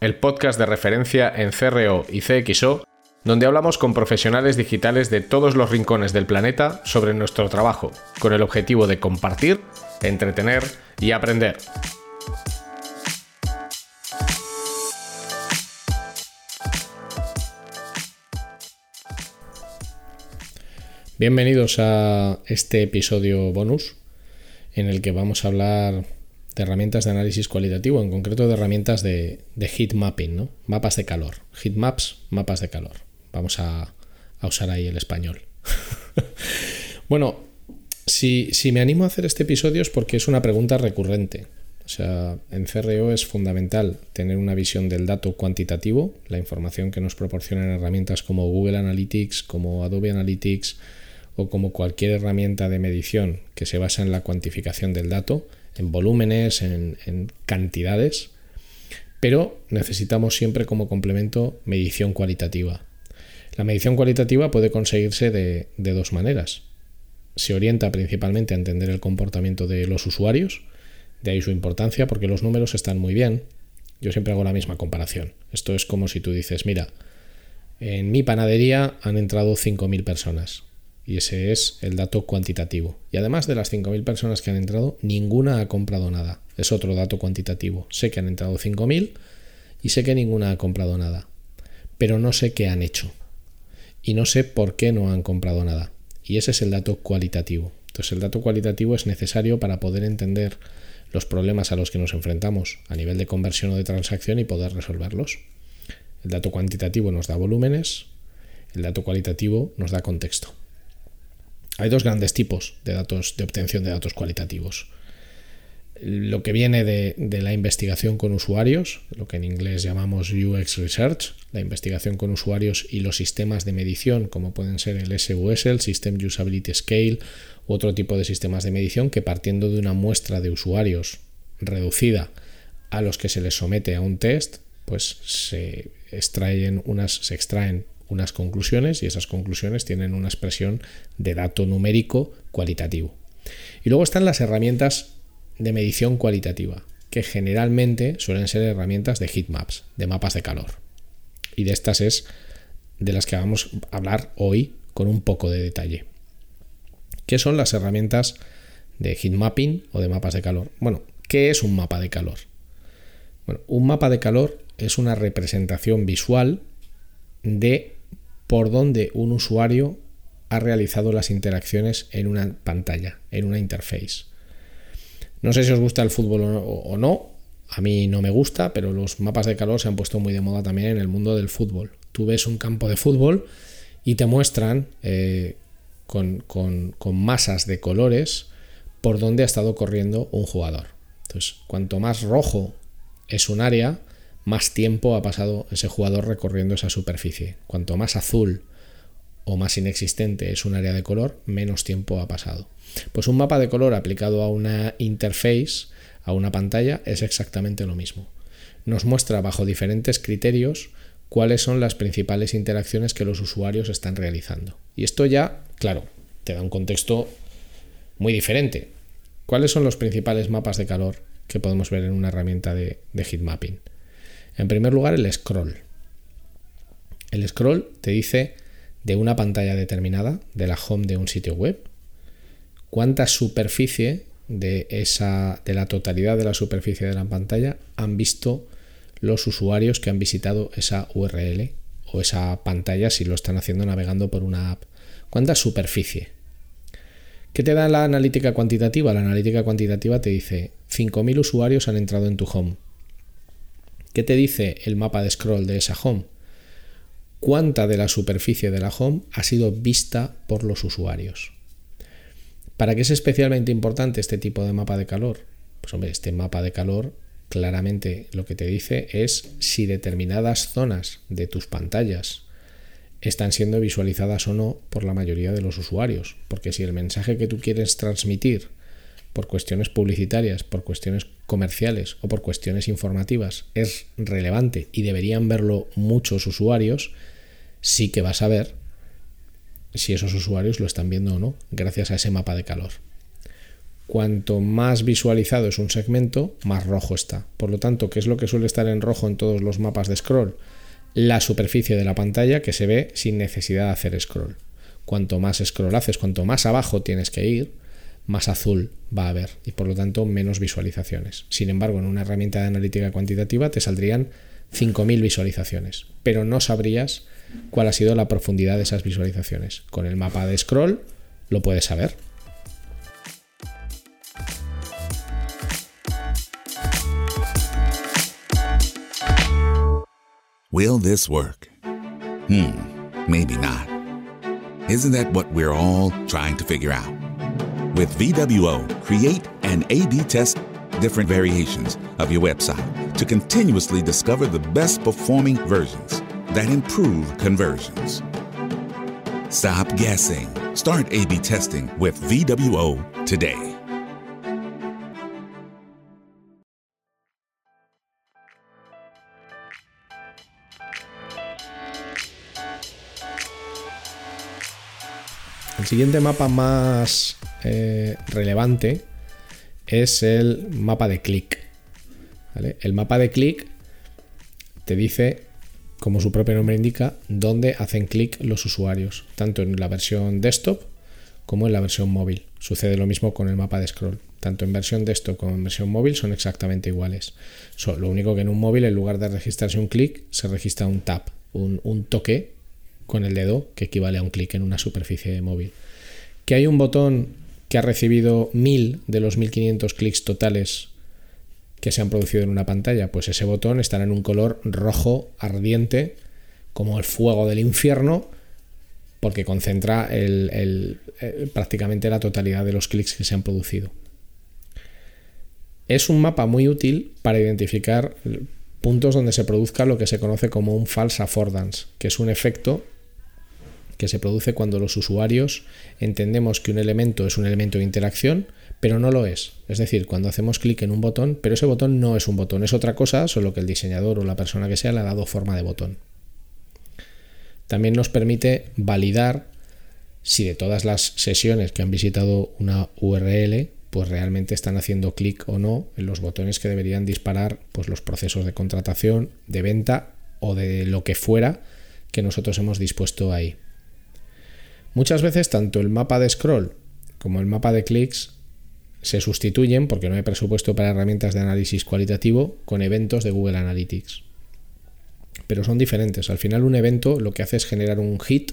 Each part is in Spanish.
el podcast de referencia en CRO y CXO, donde hablamos con profesionales digitales de todos los rincones del planeta sobre nuestro trabajo, con el objetivo de compartir, entretener y aprender. Bienvenidos a este episodio bonus en el que vamos a hablar de herramientas de análisis cualitativo, en concreto de herramientas de, heat mapping, ¿no? mapas de calor. Heat maps, mapas de calor. Vamos a, usar ahí el español. bueno, si, si, me animo a hacer este episodio es porque es una pregunta recurrente. O sea, en CRO es fundamental tener una visión del dato cuantitativo, la información que nos proporcionan herramientas como Google Analytics, como Adobe Analytics o como cualquier herramienta de medición que se basa en la cuantificación del dato en volúmenes, en, cantidades, pero necesitamos siempre como complemento medición cualitativa. La medición cualitativa puede conseguirse de, de, dos maneras. Se orienta principalmente a entender el comportamiento de los usuarios, de ahí su importancia, porque los números están muy bien. Yo siempre hago la misma comparación. Esto es como si tú dices, mira, en mi panadería han entrado 5.000 personas. Y ese es el dato cuantitativo. Y además de las 5.000 personas que han entrado, ninguna ha comprado nada. Es otro dato cuantitativo. Sé que han entrado 5.000 y sé que ninguna ha comprado nada. Pero no sé qué han hecho. Y no sé por qué no han comprado nada. Y ese es el dato cualitativo. Entonces el dato cualitativo es necesario para poder entender los problemas a los que nos enfrentamos a nivel de conversión o de transacción y poder resolverlos. El dato cuantitativo nos da volúmenes, el dato cualitativo nos da contexto. Hay dos grandes tipos de datos de obtención de datos cualitativos. Lo que viene de, la investigación con usuarios, lo que en inglés llamamos UX Research, la investigación con usuarios y los sistemas de medición, como pueden ser el SUS, el System Usability Scale, u otro tipo de sistemas de medición que partiendo de una muestra de usuarios reducida a los que se les somete a un test, pues se extraen unas, se extraen unas conclusiones y esas conclusiones tienen una expresión de dato numérico cualitativo. Y luego están las herramientas de medición cualitativa, que generalmente suelen ser herramientas de heatmaps, de mapas de calor. Y de estas es de las que vamos a hablar hoy con un poco de detalle. ¿Qué son las herramientas de heatmapping o de mapas de calor? Bueno, ¿qué es un mapa de calor? Bueno, un mapa de calor es una representación visual de por donde un usuario ha realizado las interacciones en una pantalla, en una interface. No sé si os gusta el fútbol o no, a mí no me gusta, pero los mapas de calor se han puesto muy de moda también en el mundo del fútbol. Tú ves un campo de fútbol y te muestran eh, con, con masas de colores por donde ha estado corriendo un jugador. Entonces, cuanto más rojo es un área, más tiempo ha pasado ese jugador recorriendo esa superficie. Cuanto más azul o más inexistente es un área de color, menos tiempo ha pasado. Pues un mapa de color aplicado a una interface, a una pantalla, es exactamente lo mismo. Nos muestra bajo diferentes criterios cuáles son las principales interacciones que los usuarios están realizando. Y esto ya, claro, te da un contexto muy diferente. ¿Cuáles son los principales mapas de calor que podemos ver en una herramienta de, de heat mapping? En primer lugar, el scroll. El scroll te dice de una pantalla determinada, de la home de un sitio web, cuánta superficie de, esa, de la totalidad de la superficie de la pantalla han visto los usuarios que han visitado esa URL o esa pantalla si lo están haciendo navegando por una app. ¿Cuánta superficie? ¿Qué te da la analítica cuantitativa? La analítica cuantitativa te dice 5.000 usuarios han entrado en tu home. ¿Qué te dice el mapa de scroll de esa home? ¿Cuánta de la superficie de la home ha sido vista por los usuarios? ¿Para qué es especialmente importante este tipo de mapa de calor? Pues hombre, este mapa de calor claramente lo que te dice es si determinadas zonas de tus pantallas están siendo visualizadas o no por la mayoría de los usuarios. Porque si el mensaje que tú quieres transmitir por cuestiones publicitarias, por cuestiones comerciales o por cuestiones informativas es relevante y deberían verlo muchos usuarios, sí que vas a ver si esos usuarios lo están viendo o no, gracias a ese mapa de calor. Cuanto más visualizado es un segmento, más rojo está. Por lo tanto, ¿qué es lo que suele estar en rojo en todos los mapas de scroll? La superficie de la pantalla que se ve sin necesidad de hacer scroll. Cuanto más scroll haces, cuanto más abajo tienes que ir, más azul va a haber y por lo tanto menos visualizaciones. Sin embargo, en una herramienta de analítica cuantitativa te saldrían 5.000 visualizaciones, pero no sabrías cuál ha sido la profundidad de esas visualizaciones. Con el mapa de scroll lo puedes saber. Will this work? Hmm, maybe not. Isn't that what we're all trying to figure out? With VWO, create and A B test different variations of your website to continuously discover the best performing versions that improve conversions. Stop guessing. Start A B testing with VWO today. Siguiente mapa más eh, relevante es el mapa de clic. El mapa de clic te dice, como su propio nombre indica, dónde hacen clic los usuarios, tanto en la versión desktop como en la versión móvil. Sucede lo mismo con el mapa de scroll. Tanto en versión desktop como en versión móvil son exactamente iguales. lo único que en un móvil, en lugar de registrarse un clic, se registra un tap, un toque con el dedo que equivale a un clic en una superficie móvil. Que hay un botón que ha recibido 1000 de los 1500 clics totales que se han producido en una pantalla, pues ese botón estará en un color rojo ardiente, como el fuego del infierno, porque concentra prácticamente la totalidad de los clics que se han producido. Es un mapa muy útil para identificar puntos donde se produzca lo que se conoce como un false affordance, que es un efecto que se produce cuando los usuarios entendemos que un elemento es un elemento de interacción, pero no lo es. Es decir, cuando hacemos clic en un botón, pero ese botón no es un botón, es otra cosa, solo que el diseñador o la persona que sea le ha dado forma de botón. También nos permite validar si de todas las sesiones que han visitado una URL, pues realmente están haciendo clic o no en los botones que deberían disparar pues los procesos de contratación, de venta o de lo que fuera que nosotros hemos dispuesto ahí. Muchas veces tanto el mapa de scroll como el mapa de clics se sustituyen, porque no hay presupuesto para herramientas de análisis cualitativo, con eventos de Google Analytics. Pero son diferentes. Al final un evento lo que hace es generar un hit,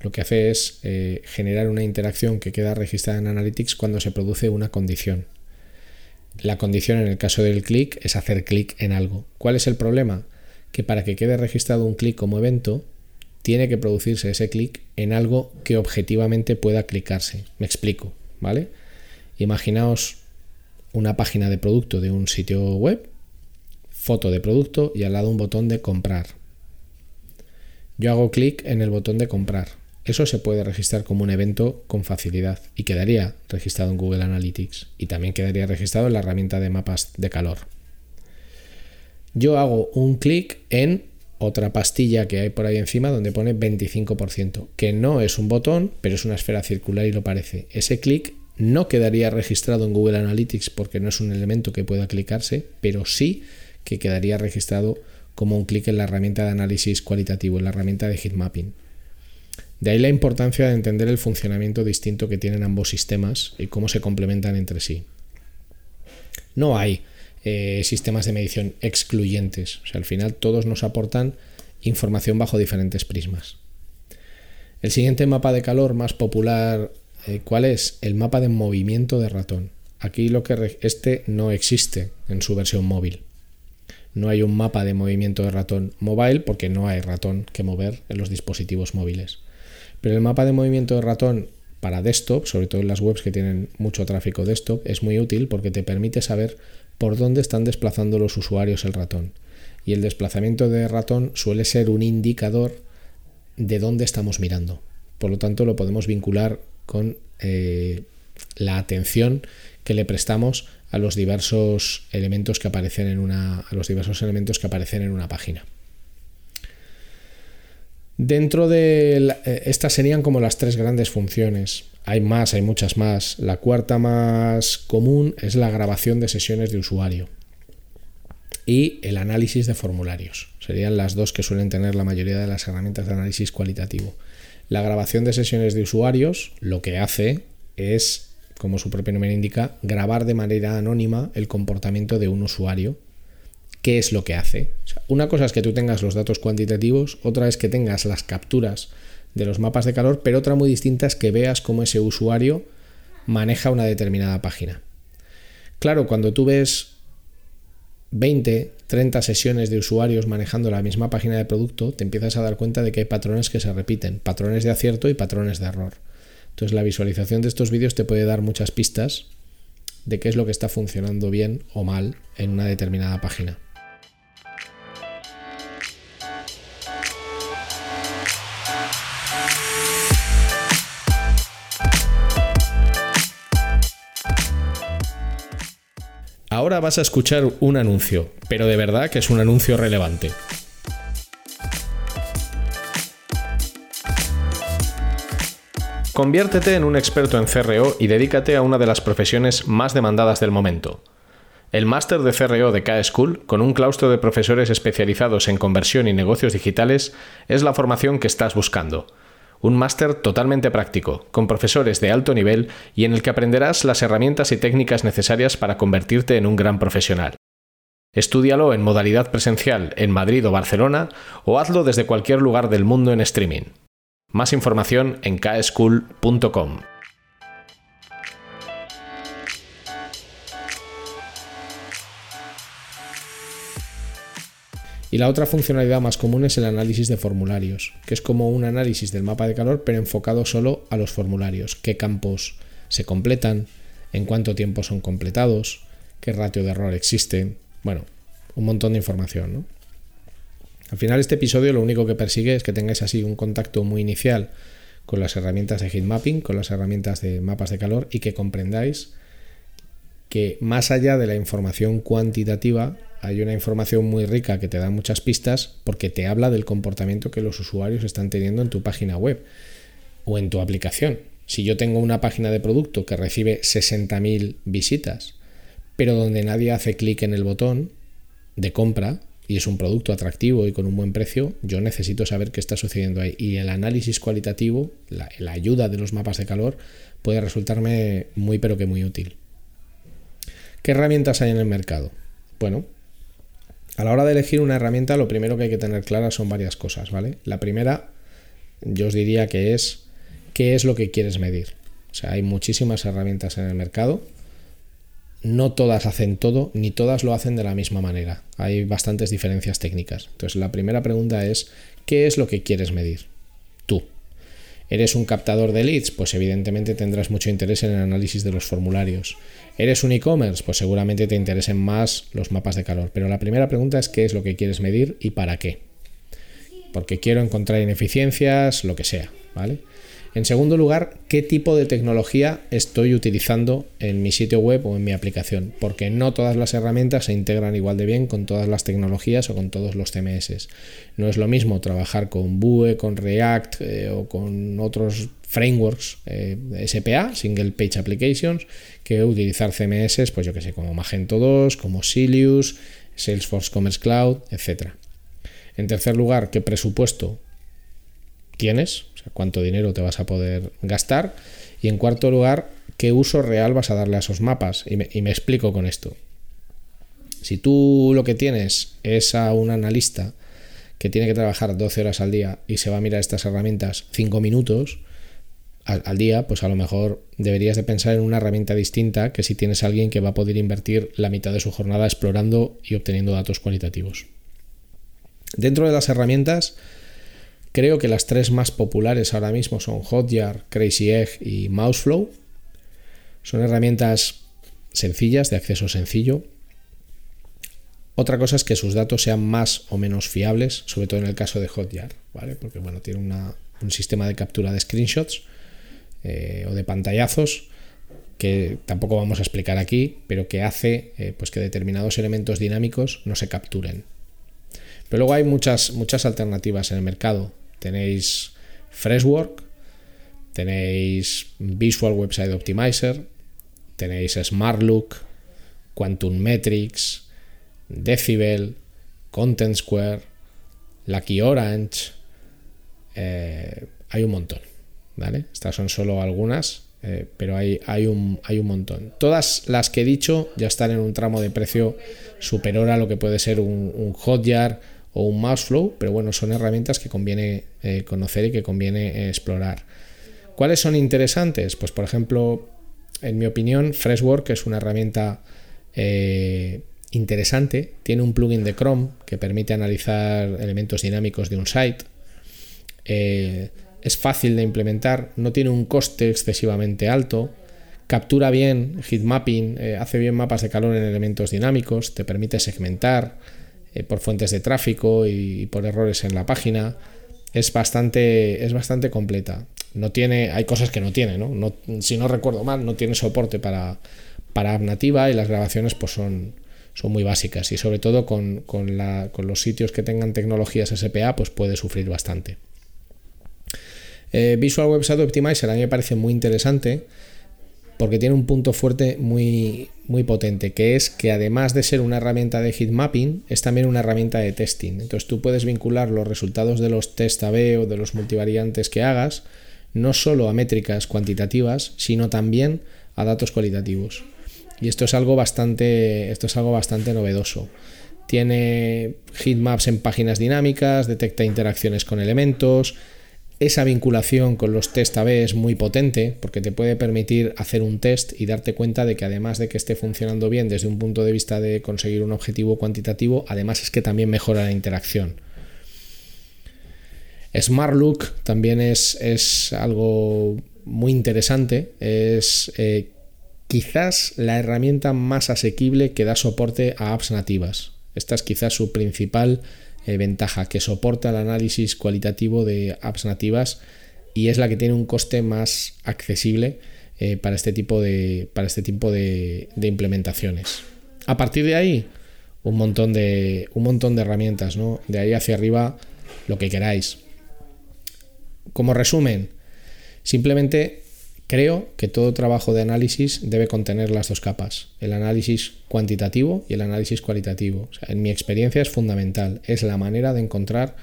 lo que hace es eh, generar una interacción que queda registrada en Analytics cuando se produce una condición. La condición en el caso del clic es hacer clic en algo. ¿Cuál es el problema? Que para que quede registrado un clic como evento, tiene que producirse ese clic en algo que objetivamente pueda clicarse. Me explico, ¿vale? Imaginaos una página de producto de un sitio web, foto de producto y al lado un botón de comprar. Yo hago clic en el botón de comprar. Eso se puede registrar como un evento con facilidad y quedaría registrado en Google Analytics y también quedaría registrado en la herramienta de mapas de calor. Yo hago un clic en otra pastilla que hay por ahí encima donde pone 25%, que no es un botón, pero es una esfera circular y lo parece. Ese clic no quedaría registrado en Google Analytics porque no es un elemento que pueda clicarse, pero sí que quedaría registrado como un clic en la herramienta de análisis cualitativo, en la herramienta de heatmapping. De ahí la importancia de entender el funcionamiento distinto que tienen ambos sistemas y cómo se complementan entre sí. No hay eh, sistemas de medición excluyentes. O sea, al final todos nos aportan información bajo diferentes prismas. El siguiente mapa de calor más popular, eh, ¿cuál es? El mapa de movimiento de ratón. Aquí lo que este no existe en su versión móvil. No hay un mapa de movimiento de ratón mobile porque no hay ratón que mover en los dispositivos móviles. Pero el mapa de movimiento de ratón para desktop, sobre todo en las webs que tienen mucho tráfico desktop, es muy útil porque te permite saber por dónde están desplazando los usuarios el ratón. Y el desplazamiento de ratón suele ser un indicador de dónde estamos mirando. Por lo tanto, lo podemos vincular con eh, la atención que le prestamos a los diversos elementos que aparecen en una, a los diversos elementos que aparecen en una página. Dentro de eh, estas serían como las tres grandes funciones. Hay más, hay muchas más. La cuarta más común es la grabación de sesiones de usuario y el análisis de formularios. Serían las dos que suelen tener la mayoría de las herramientas de análisis cualitativo. La grabación de sesiones de usuarios lo que hace es, como su propio nombre indica, grabar de manera anónima el comportamiento de un usuario qué es lo que hace. una cosa es que tú tengas los datos cuantitativos, otra es que tengas las capturas de los mapas de calor, pero otra muy distinta es que veas cómo ese usuario maneja una determinada página. Claro, cuando tú ves 20, 30 sesiones de usuarios manejando la misma página de producto, te empiezas a dar cuenta de que hay patrones que se repiten, patrones de acierto y patrones de error. Entonces la visualización de estos vídeos te puede dar muchas pistas de qué es lo que está funcionando bien o mal en una determinada página. Vas a escuchar un anuncio, pero de verdad que es un anuncio relevante. Conviértete en un experto en CRO y dedícate a una de las profesiones más demandadas del momento. El máster de CRO de K-School, con un claustro de profesores especializados en conversión y negocios digitales, es la formación que estás buscando un máster totalmente práctico, con profesores de alto nivel y en el que aprenderás las herramientas y técnicas necesarias para convertirte en un gran profesional. Estúdialo en modalidad presencial en Madrid o Barcelona o hazlo desde cualquier lugar del mundo en streaming. Más información en kschool.com. Y la otra funcionalidad más común es el análisis de formularios, que es como un análisis del mapa de calor, pero enfocado solo a los formularios, qué campos se completan, en cuánto tiempo son completados, qué ratio de error existe, bueno, un montón de información. Al final este episodio lo único que persigue es que tengáis así un contacto muy inicial con las herramientas de heatmapping, con las herramientas de mapas de calor y que comprendáis que más allá de la información cuantitativa hay una información muy rica que te da muchas pistas porque te habla del comportamiento que los usuarios están teniendo en tu página web o en tu aplicación. Si yo tengo una página de producto que recibe 60.000 visitas, pero donde nadie hace clic en el botón de compra y es un producto atractivo y con un buen precio, yo necesito saber qué está sucediendo ahí. Y el análisis cualitativo, la, la ayuda de los mapas de calor, puede resultarme muy pero que muy útil. ¿Qué herramientas hay en el mercado? Bueno, a la hora de elegir una herramienta, lo primero que hay que tener clara son varias cosas, ¿vale? La primera, yo os diría que es qué es lo que quieres medir. O sea, hay muchísimas herramientas en el mercado. No todas hacen todo, ni todas lo hacen de la misma manera. Hay bastantes diferencias técnicas. Entonces, la primera pregunta es, ¿qué es lo que quieres medir? ¿Eres un captador de leads? Pues evidentemente tendrás mucho interés en el análisis de los formularios. ¿Eres un e-commerce? Pues seguramente te interesen más los mapas de calor. Pero la primera pregunta es qué es lo que quieres medir y para qué. Porque quiero encontrar ineficiencias, lo que sea, ¿vale? En segundo lugar, ¿qué tipo de tecnología estoy utilizando en mi sitio web o en mi aplicación? Porque no todas las herramientas se integran igual de bien con todas las tecnologías o con todos los CMS. No es lo mismo trabajar con Vue, con React eh, o con otros frameworks eh, SPA, Single Page Applications, que utilizar CMS, pues yo que sé, como Magento 2, como Silius, Salesforce Commerce Cloud, etc. En tercer lugar, ¿qué presupuesto tienes? cuánto dinero te vas a poder gastar. Y en cuarto lugar, qué uso real vas a darle a esos mapas. Y me, y me explico con esto. Si tú lo que tienes es a un analista que tiene que trabajar 12 horas al día y se va a mirar estas herramientas 5 minutos al, al, día, pues a lo mejor deberías de pensar en una herramienta distinta que si tienes a alguien que va a poder invertir la mitad de su jornada explorando y obteniendo datos cualitativos. Dentro de las herramientas, Creo que las tres más populares ahora mismo son Hotjar, Crazy Egg y Mouseflow. Son herramientas sencillas, de acceso sencillo. Otra cosa es que sus datos sean más o menos fiables, sobre todo en el caso de Hotjar, ¿vale? Porque bueno, tiene un sistema de captura de screenshots eh, o de pantallazos que tampoco vamos a explicar aquí, pero que hace eh, pues que determinados elementos dinámicos no se capturen. Pero luego hay muchas, muchas alternativas en el mercado. Tenéis Freshwork, tenéis Visual Website Optimizer, tenéis SmartLook, Quantum Metrics, Decibel, Content Square, Lucky Orange. Eh, hay un montón, ¿vale? Estas son solo algunas eh, pero hay, hay, un, hay un montón. Todas las que he dicho ya están en un tramo de precio superior a lo que puede ser un, Hotjar o un Mouseflow, pero bueno, son herramientas que conviene eh, conocer y que conviene eh, explorar. ¿Cuáles son interesantes? Pues por ejemplo, en mi opinión, Freshwork es una herramienta interesante. Tiene un plugin de Chrome que permite analizar elementos dinámicos de un site es fácil de implementar, no tiene un coste excesivamente alto, captura bien heatmapping, eh, hace bien mapas de calor en elementos dinámicos, te permite segmentar eh, por fuentes de tráfico y, por errores en la página. Es bastante, es bastante completa. No tiene, hay cosas que no tiene, ¿no? si no recuerdo mal, no tiene soporte para, para app nativa y las grabaciones pues son, son muy básicas y sobre todo con, con, con los sitios que tengan tecnologías SPA pues puede sufrir bastante. Eh, Visual Website Optimizer a mí me parece muy interesante porque tiene un punto fuerte muy, muy potente, que es que además de ser una herramienta de heat mapping, es también una herramienta de testing. Entonces tú puedes vincular los resultados de los test AB o de los multivariantes que hagas, no solo a métricas cuantitativas, sino también a datos cualitativos. Y esto es algo bastante, esto es algo bastante novedoso. Tiene heatmaps en páginas dinámicas, detecta interacciones con elementos, esa vinculación con los test AB es muy potente porque te puede permitir hacer un test y darte cuenta de que además de que esté funcionando bien desde un punto de vista de conseguir un objetivo cuantitativo, además es que también mejora la interacción. Smart Look también es, es algo muy interesante. Es eh, quizás la herramienta más asequible que da soporte a apps nativas. Esta es quizás su principal eh, ventaja, que soporta el análisis cualitativo de apps nativas y es la que tiene un coste más accesible eh, para este tipo, de, para este tipo de, implementaciones. A partir de ahí, un montón de, un montón de herramientas, ¿no? De ahí hacia arriba, lo que queráis. Como resumen, simplemente Creo que todo trabajo de análisis debe contener las dos capas, el análisis cuantitativo y el análisis cualitativo. en mi experiencia es fundamental, es la manera de encontrar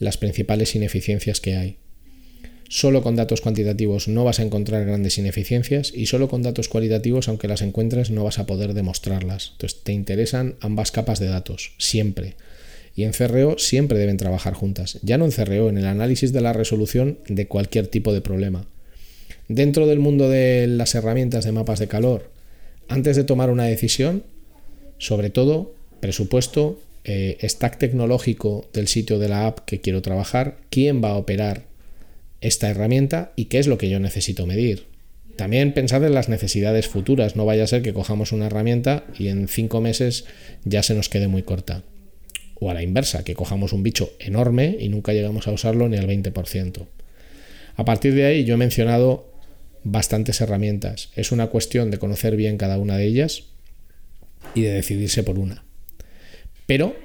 las principales ineficiencias que hay. Solo con datos cuantitativos no vas a encontrar grandes ineficiencias y solo con datos cualitativos, aunque las encuentres, no vas a poder demostrarlas. Entonces te interesan ambas capas de datos, siempre. Y en CRO siempre deben trabajar juntas. Ya no en CRO, en el análisis de la resolución de cualquier tipo de problema. Dentro del mundo de las herramientas de mapas de calor, antes de tomar una decisión, sobre todo presupuesto, eh, stack tecnológico del sitio de la app que quiero trabajar, quién va a operar esta herramienta y qué es lo que yo necesito medir. También pensad en las necesidades futuras, no vaya a ser que cojamos una herramienta y en cinco meses ya se nos quede muy corta. O a la inversa, que cojamos un bicho enorme y nunca llegamos a usarlo ni al 20%. A partir de ahí yo he mencionado bastantes herramientas. Es una cuestión de conocer bien cada una de ellas y de decidirse por una. Pero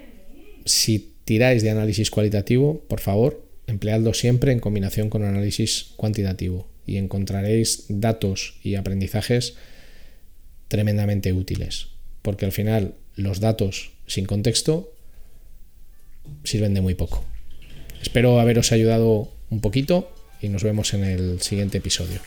si tiráis de análisis cualitativo, por favor, empleadlo siempre en combinación con análisis cuantitativo y encontraréis datos y aprendizajes tremendamente útiles. Porque al final los datos sin contexto sirven de muy poco. Espero haberos ayudado un poquito y nos vemos en el siguiente episodio.